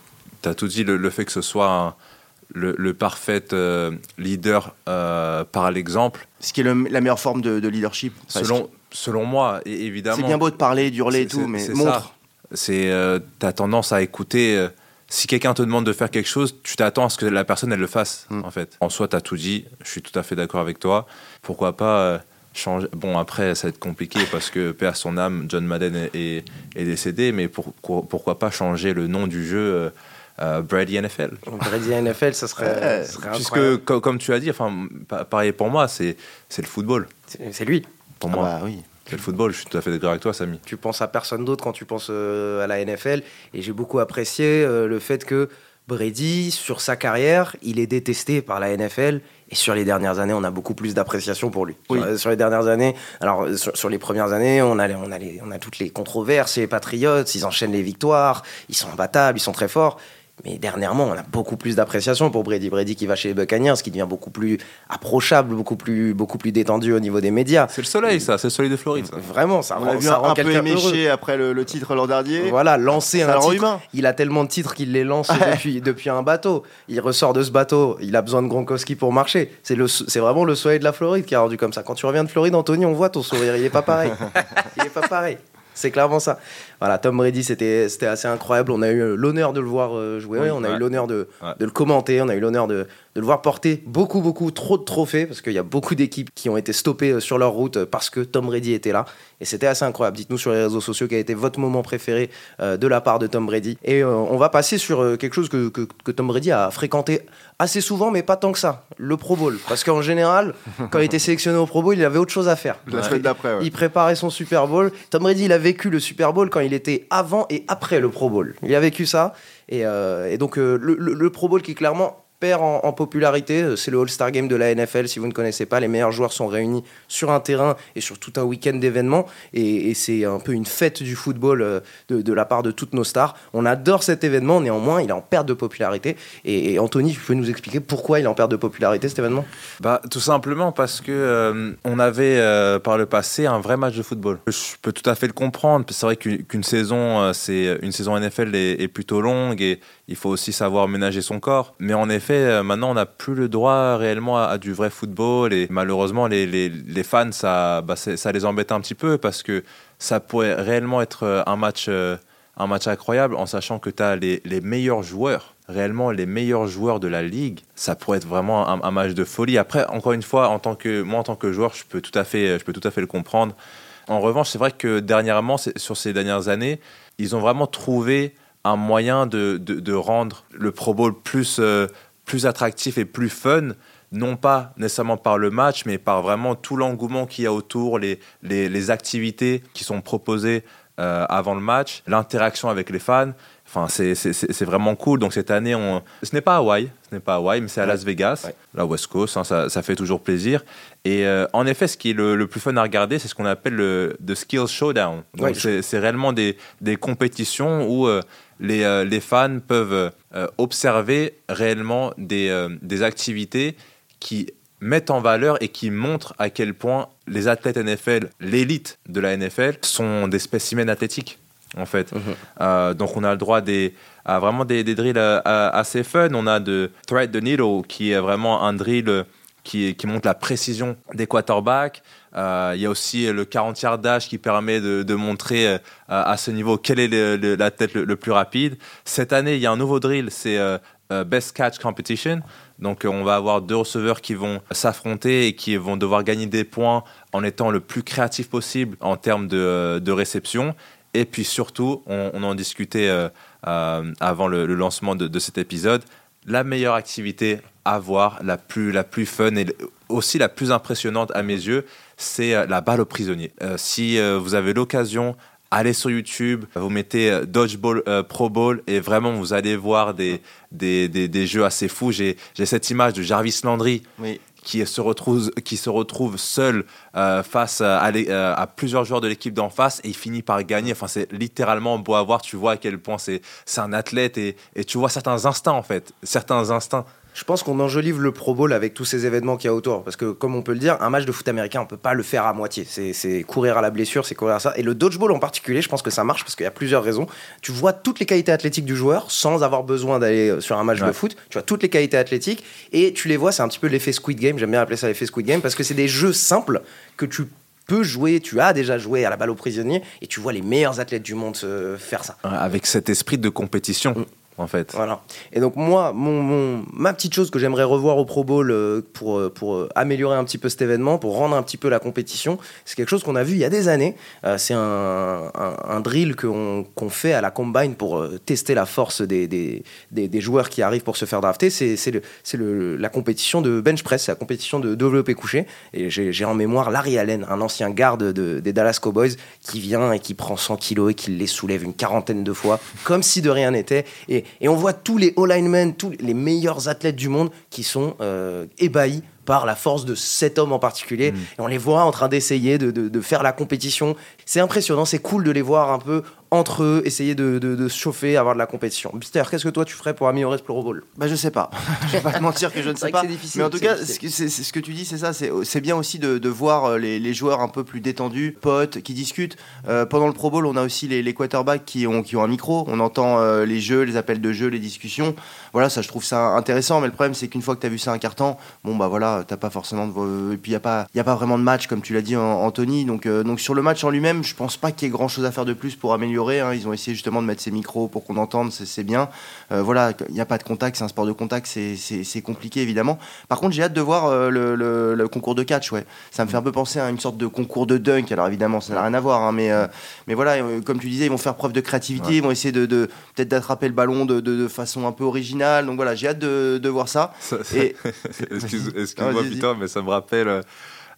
as tout dit, le, le fait que ce soit un- le, le parfait leader par l'exemple, Ce qui est le- la meilleure forme de, de leadership. Selon, selon moi, évidemment. C'est bien beau de parler, d'hurler et tout, mais montre. ça. C'est, euh, t'as tendance à écouter. euh, si quelqu'un te demande de faire quelque chose, tu t'attends à ce que la personne elle le fasse. Mm. En fait. En soi, t'as tout dit. Je suis tout à fait d'accord avec toi. Pourquoi pas euh, changer Bon, après, ça va être compliqué parce que paix à son âme, John Madden est, est- est décédé. Mais pour- pour- pourquoi pas changer le nom du jeu euh, euh, Brady NFL Brady NFL, ça serait, Ouais, ça serait Puisque, incroyable. co- comme tu as dit, enfin, pa- pareil pour moi, c'est c'est le football. C'est c'est lui. Pour Ah moi, bah oui. Le football. Je suis tout à fait d'accord avec toi, Samy. Tu penses à personne d'autre quand tu penses euh, à la NFL. Et j'ai beaucoup apprécié euh, le fait que Brady, sur sa carrière, il est détesté par la NFL. Et sur les dernières années, on a beaucoup plus d'appréciation pour lui. Oui. Sur, sur les dernières années, alors euh, sur, sur les premières années, on a, les- on, a les- on a toutes les controverses, les Patriots, ils enchaînent les victoires, ils sont imbattables, ils sont très forts. Mais dernièrement, on a beaucoup plus d'appréciation pour Brady. Brady qui va chez les Buccaneers, qui devient beaucoup plus approchable, beaucoup plus, beaucoup plus détendu au niveau des médias. C'est le soleil, ça. C'est le soleil de Floride. ça. Vraiment, ça On rend, vu ça un, rend un peu quelqu'un heureux. éméché après le, le titre l'an dernier. Voilà, lancer Ça un titre. humain. Il a tellement de titres qu'il les lance Ouais. depuis, depuis un bateau. Il ressort de ce bateau, il a besoin de Gronkowski pour marcher. C'est le- c'est vraiment le soleil de la Floride qui a rendu comme ça. Quand tu reviens de Floride, Anthony, on voit ton sourire, il est pas pareil. il est pas pareil. C'est clairement ça. Voilà, Tom Brady, c'était c'était assez incroyable. On a eu euh, l'honneur de le voir euh, jouer, Oui, on a ouais. eu l'honneur de, Ouais. de le commenter, on a eu l'honneur de, de le voir porter beaucoup, beaucoup, trop de trophées, parce qu'il y a beaucoup d'équipes qui ont été stoppées euh, sur leur route euh, parce que Tom Brady était là. Et c'était assez incroyable. Dites-nous sur les réseaux sociaux quel a été votre moment préféré euh, de la part de Tom Brady. Et on va passer sur quelque chose que, que- que Tom Brady a fréquenté assez souvent, mais pas tant que ça, le Pro Bowl. Parce qu'en général, quand il était sélectionné au Pro Bowl, il avait autre chose à faire. La semaine d'après, ouais. Il préparait son Super Bowl. Tom Brady, il a vécu le Super Bowl quand il était avant et après le Pro Bowl. Il a vécu ça. Et, euh, et donc, euh, le, le- le Pro Bowl qui clairement perd en, popularité, euh, c'est le All-Star Game de la NFL. Si vous ne connaissez pas, les meilleurs joueurs sont réunis sur un terrain et sur tout un week-end d'événements. Et, c'est un peu une fête du football euh, de, la part de toutes nos stars. On adore cet événement, néanmoins, il est en perte de popularité. Et, Anthony, tu peux nous expliquer pourquoi il est en perte de popularité cet événement? Bah, tout simplement parce que euh, on avait par le passé un vrai match de football. Je peux tout à fait le comprendre. C'est vrai qu'une saison, c'est une saison NFL est, est plutôt longue et il faut aussi savoir ménager son corps. Mais en effet, euh, maintenant, on n'a plus le droit réellement à, du vrai football et malheureusement, les, les, les fans, ça, bah, ça les embête un petit peu parce que ça pourrait réellement être un match, un match incroyable en sachant que tu as les, les, meilleurs joueurs, réellement les meilleurs joueurs de la ligue. Ça pourrait être vraiment un, un, match de folie. Après, encore une fois, en tant que, moi en tant que joueur, je peux tout à fait, je peux tout à fait le comprendre. En revanche, c'est vrai que dernièrement, sur ces dernières années, ils ont vraiment trouvé un moyen de, de, de rendre le Pro Bowl plus, euh, plus attractif et plus fun, non pas nécessairement par le match, mais par vraiment tout l'engouement qu'il y a autour, les, les, les, activités qui sont proposées euh, avant le match, l'interaction avec les fans. Enfin, c'est vraiment cool. Donc cette année, on... ce n'est pas Hawaï, ce n'est pas Hawaï, mais c'est à Las Vegas, ouais. la West Coast. Hein, ça, ça, fait toujours plaisir. Et euh, en effet, ce qui est le, le plus fun à regarder, c'est ce qu'on appelle le the Skills Showdown. Donc ouais, c'est réellement des, des, compétitions où euh, les, euh, les, fans peuvent euh, observer réellement des, euh, des activités qui mettent en valeur et qui montrent à quel point les athlètes NFL, l'élite de la NFL, sont des spécimens athlétiques en fait. Euh, donc on a le droit des, à vraiment des, des drills assez fun. On a de Thread the Needle qui est vraiment un drill qui, qui montre la précision des quarterbacks. Euh, il y a aussi le 40 yard dash qui permet de, montrer euh, à ce niveau quel est la tête le, plus rapide. Cette année, il y a un nouveau drill, c'est euh, Best Catch Competition. Donc on va avoir deux receveurs qui vont s'affronter et qui vont devoir gagner des points en étant le plus créatif possible en termes de, réception. Et puis surtout, on, en discutait euh, euh, avant le, le, lancement de, de, cet épisode, la meilleure activité à voir, la plus, la plus fun et aussi la plus impressionnante à mes yeux, c'est euh, la balle au prisonnier. Euh, si euh, vous avez l'occasion, allez sur YouTube, vous mettez Dodgeball euh, Pro Bowl et vraiment vous allez voir des, des, des, des jeux assez fous. J'ai cette image de Jarvis Landry. Oui qui se retrouve, qui se retrouve seul face à, à, à, plusieurs joueurs de l'équipe d'en face et il finit par gagner. Enfin, c'est littéralement beau à voir. Tu vois à quel point c'est un athlète et, et tu vois certains instincts en fait, certains instincts je pense qu'on enjolive le Pro Bowl avec tous ces événements qu'il y a autour. Parce que, comme on peut le dire, un match de foot américain, on peut pas le faire à moitié. C'est courir à la blessure, c'est courir à ça. Et le dodgeball en particulier, je pense que ça marche parce qu'il y a plusieurs raisons. Tu vois toutes les qualités athlétiques du joueur sans avoir besoin d'aller sur un match ouais. de foot. Tu vois toutes les qualités athlétiques et tu les vois, c'est un petit peu l'effet Squid Game. J'aime bien appeler ça l'effet Squid Game parce que c'est des jeux simples que tu peux jouer, tu as déjà joué à la balle aux prisonniers et tu vois les meilleurs athlètes du monde faire ça. Avec cet esprit de compétition. Mmh en fait. Voilà. Et donc moi, mon, mon ma petite chose que j'aimerais revoir au Pro Bowl euh, pour, euh, pour euh, améliorer un petit peu cet événement, pour rendre un petit peu la compétition, c'est quelque chose qu'on a vu il y a des années. C'est un, un, drill qu'on qu fait à la Combine pour tester la force des, des, des, joueurs qui arrivent pour se faire drafter. C'est la compétition de bench press, c'est la compétition de développé couché. Et j'ai en mémoire Larry Allen, un ancien garde de, des Dallas Cowboys, qui vient et qui prend 100 kilos et qui les soulève une quarantaine de fois, comme si de rien n'était. Et et on voit tous les all-linemen, tous les meilleurs athlètes du monde qui sont euh, ébahis par la force de cet homme en particulier. Mmh. Et on les voit en train d'essayer de, de, de, faire la compétition. C'est impressionnant, c'est cool de les voir un peu entre eux, essayer de, de se chauffer, avoir de la compétition. Bister, qu'est-ce que toi tu ferais pour améliorer ce Pro Bowl? Bah, Je sais pas. je vais pas te mentir que je ne sais pas. Mais en tout cas, ce que tu dis, c'est ça. C'est bien aussi de, voir euh, les, les, joueurs un peu plus détendus, potes, qui discutent. Euh, pendant le Pro Bowl, on a aussi les, les, quarterbacks qui ont, qui ont un micro. On entend euh, les jeux, les appels de jeu, les discussions. Voilà, ça, je trouve ça intéressant. Mais le problème, c'est qu'une fois que tu as vu ça un carton, bon, bah voilà, t'as pas forcément de... et puis il y a pas y a pas vraiment de match comme tu l'as dit Anthony donc euh, donc sur le match en lui-même je pense pas qu'il y ait grand chose à faire de plus pour améliorer hein. ils ont essayé justement de mettre ces micros pour qu'on entende c'est bien. Euh, voilà il n'y a pas de contact c'est un sport de contact c'est compliqué évidemment. Par contre j'ai hâte de voir euh, le, le, le, concours de catch ouais. Ça me fait un peu penser à une sorte de concours de dunk. Alors évidemment ça n'a rien à voir hein, mais euh, mais voilà comme tu disais ils vont faire preuve de créativité ouais. ils vont essayer de, de peut-être d'attraper le ballon de, de, de, façon un peu originale. Donc voilà j'ai hâte de, de voir ça, ça, ça et... excuse-moi excuse putain mais ça me rappelle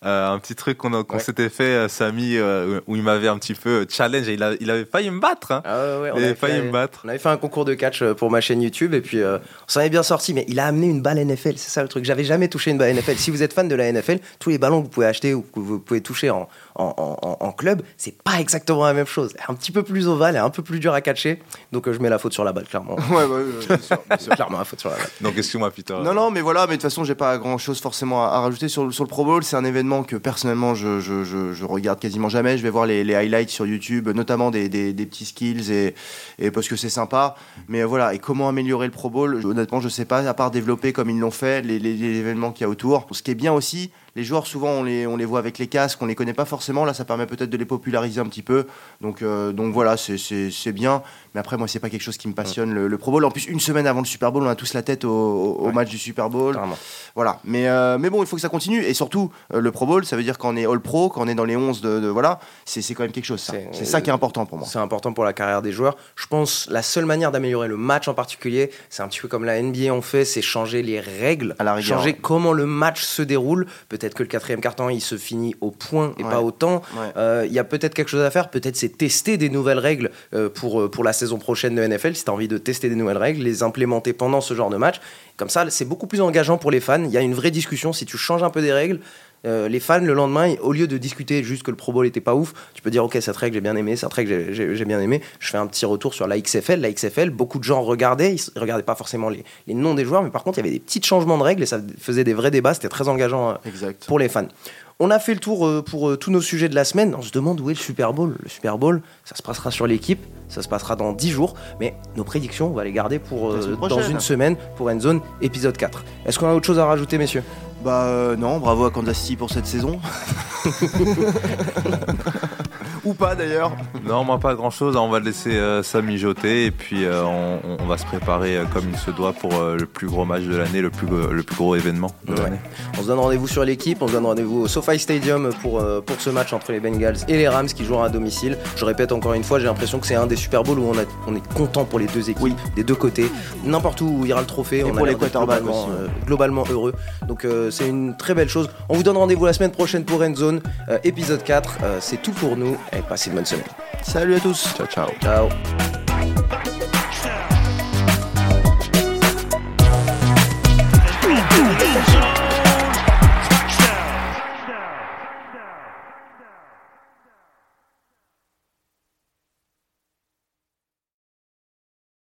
euh, un petit truc qu'on qu ouais. s'était fait, euh, Samy, euh, où il m'avait un petit peu challenge et il, a, il avait failli me battre. Hein. Ah ouais, il avait failli me battre. On avait fait un concours de catch pour ma chaîne YouTube et puis euh, on s'en est bien sorti. Mais il a amené une balle NFL, c'est ça le truc. J'avais jamais touché une balle NFL. Si vous êtes fan de la NFL, tous les ballons que vous pouvez acheter ou que vous pouvez toucher en, en, en, en club, c'est pas exactement la même chose. Un petit peu plus ovale et un peu plus dur à catcher. Donc je mets la faute sur la balle, clairement. ouais, ouais, bien sûr, bien sûr. clairement la faute sur la balle. Donc excuse-moi, Peter? Non, non, mais voilà, mais de toute façon, j'ai pas grand chose forcément à, à rajouter sur, sur le Pro Bowl. C'est un événement que personnellement, je, je, je, je, regarde quasiment jamais. Je vais voir les, les highlights sur YouTube, notamment des, des, des petits skills et, et parce que c'est sympa. Mais voilà, et comment améliorer le Pro Bowl? Honnêtement, je sais pas, à part développer comme ils l'ont fait, les, les, les événements qu'il y a autour. Ce qui est bien aussi, Les joueurs, souvent, on les, on les voit avec les casques, on les connaît pas forcément. Là, ça permet peut-être de les populariser un petit peu. Donc, euh, donc voilà, c'est- bien. Mais après, moi, c'est pas quelque chose qui me passionne, le, le Pro Bowl. En plus, une semaine avant le Super Bowl, on a tous la tête au, au- Ouais. match du Super Bowl. Carrément. Voilà. Mais, euh, mais bon, il faut que ça continue. Et surtout, euh, le Pro Bowl, ça veut dire qu'on est All Pro, qu'on est dans les 11 de. de- voilà, c'est quand même quelque chose. C'est- ça qui est important pour moi. C'est important pour la carrière des joueurs. Je pense la seule manière d'améliorer le match en particulier, c'est un petit peu comme la NBA en fait, c'est changer les règles, À la rigueur, changer ouais. comment le match se déroule. Peut-être que le quatrième carton il se finit au point et Ouais. pas au temps. Ouais. Euh, Il y a peut-être quelque chose à faire. Peut-être c'est tester des nouvelles règles euh, pour, euh, pour la saison prochaine de NFL. Si tu as envie de tester des nouvelles règles, les implémenter pendant ce genre de match. Comme ça, c'est beaucoup plus engageant pour les fans. Il y a une vraie discussion. Si tu changes un peu des règles, euh, les fans, le lendemain, au lieu de discuter juste que le Pro Bowl était pas ouf, tu peux dire Ok, cette règle j'ai bien aimé, cette règle j'ai- bien aimé. Je fais un petit retour sur la XFL. La XFL, beaucoup de gens regardaient. Ils ne regardaient pas forcément les, les noms des joueurs, mais par contre, il y avait des petits changements de règles et ça faisait des vrais débats. C'était très engageant euh, Exact. pour les fans. On a fait le tour euh, pour euh, tous nos sujets de la semaine. On se demande où est le Super Bowl. Le Super Bowl, ça se passera sur l'équipe, ça se passera dans 10 jours, mais nos prédictions, on va les garder pour euh, dans une semaine pour Endzone épisode 4. Est-ce qu'on a autre chose à rajouter, messieurs? Bah euh, non, bravo à Kansas City pour cette saison. Ou pas d'ailleurs. Non, moi pas grand chose. On va laisser euh, ça mijoter et puis euh, on, va se préparer euh, comme il se doit pour euh, le plus gros match de l'année, le plus, gros- le plus gros événement de Ouais. l'année. On se donne rendez-vous sur l'équipe, on se donne rendez-vous au SoFi Stadium pour, euh, pour ce match entre les Bengals et les Rams qui joueront à domicile. Je répète encore une fois, j'ai l'impression que c'est un des Super Bowls où on, a- on est content pour les deux équipes, des deux côtés. N'importe où ira le trophée, on pour a les globalement, aussi, ouais. euh, globalement heureux. Donc euh, c'est une très belle chose. On vous donne rendez-vous la semaine prochaine pour Endzone, euh, épisode 4. Euh, c'est tout pour nous et passez une bonne semaine. Salut à tous. Ciao, ciao. Ciao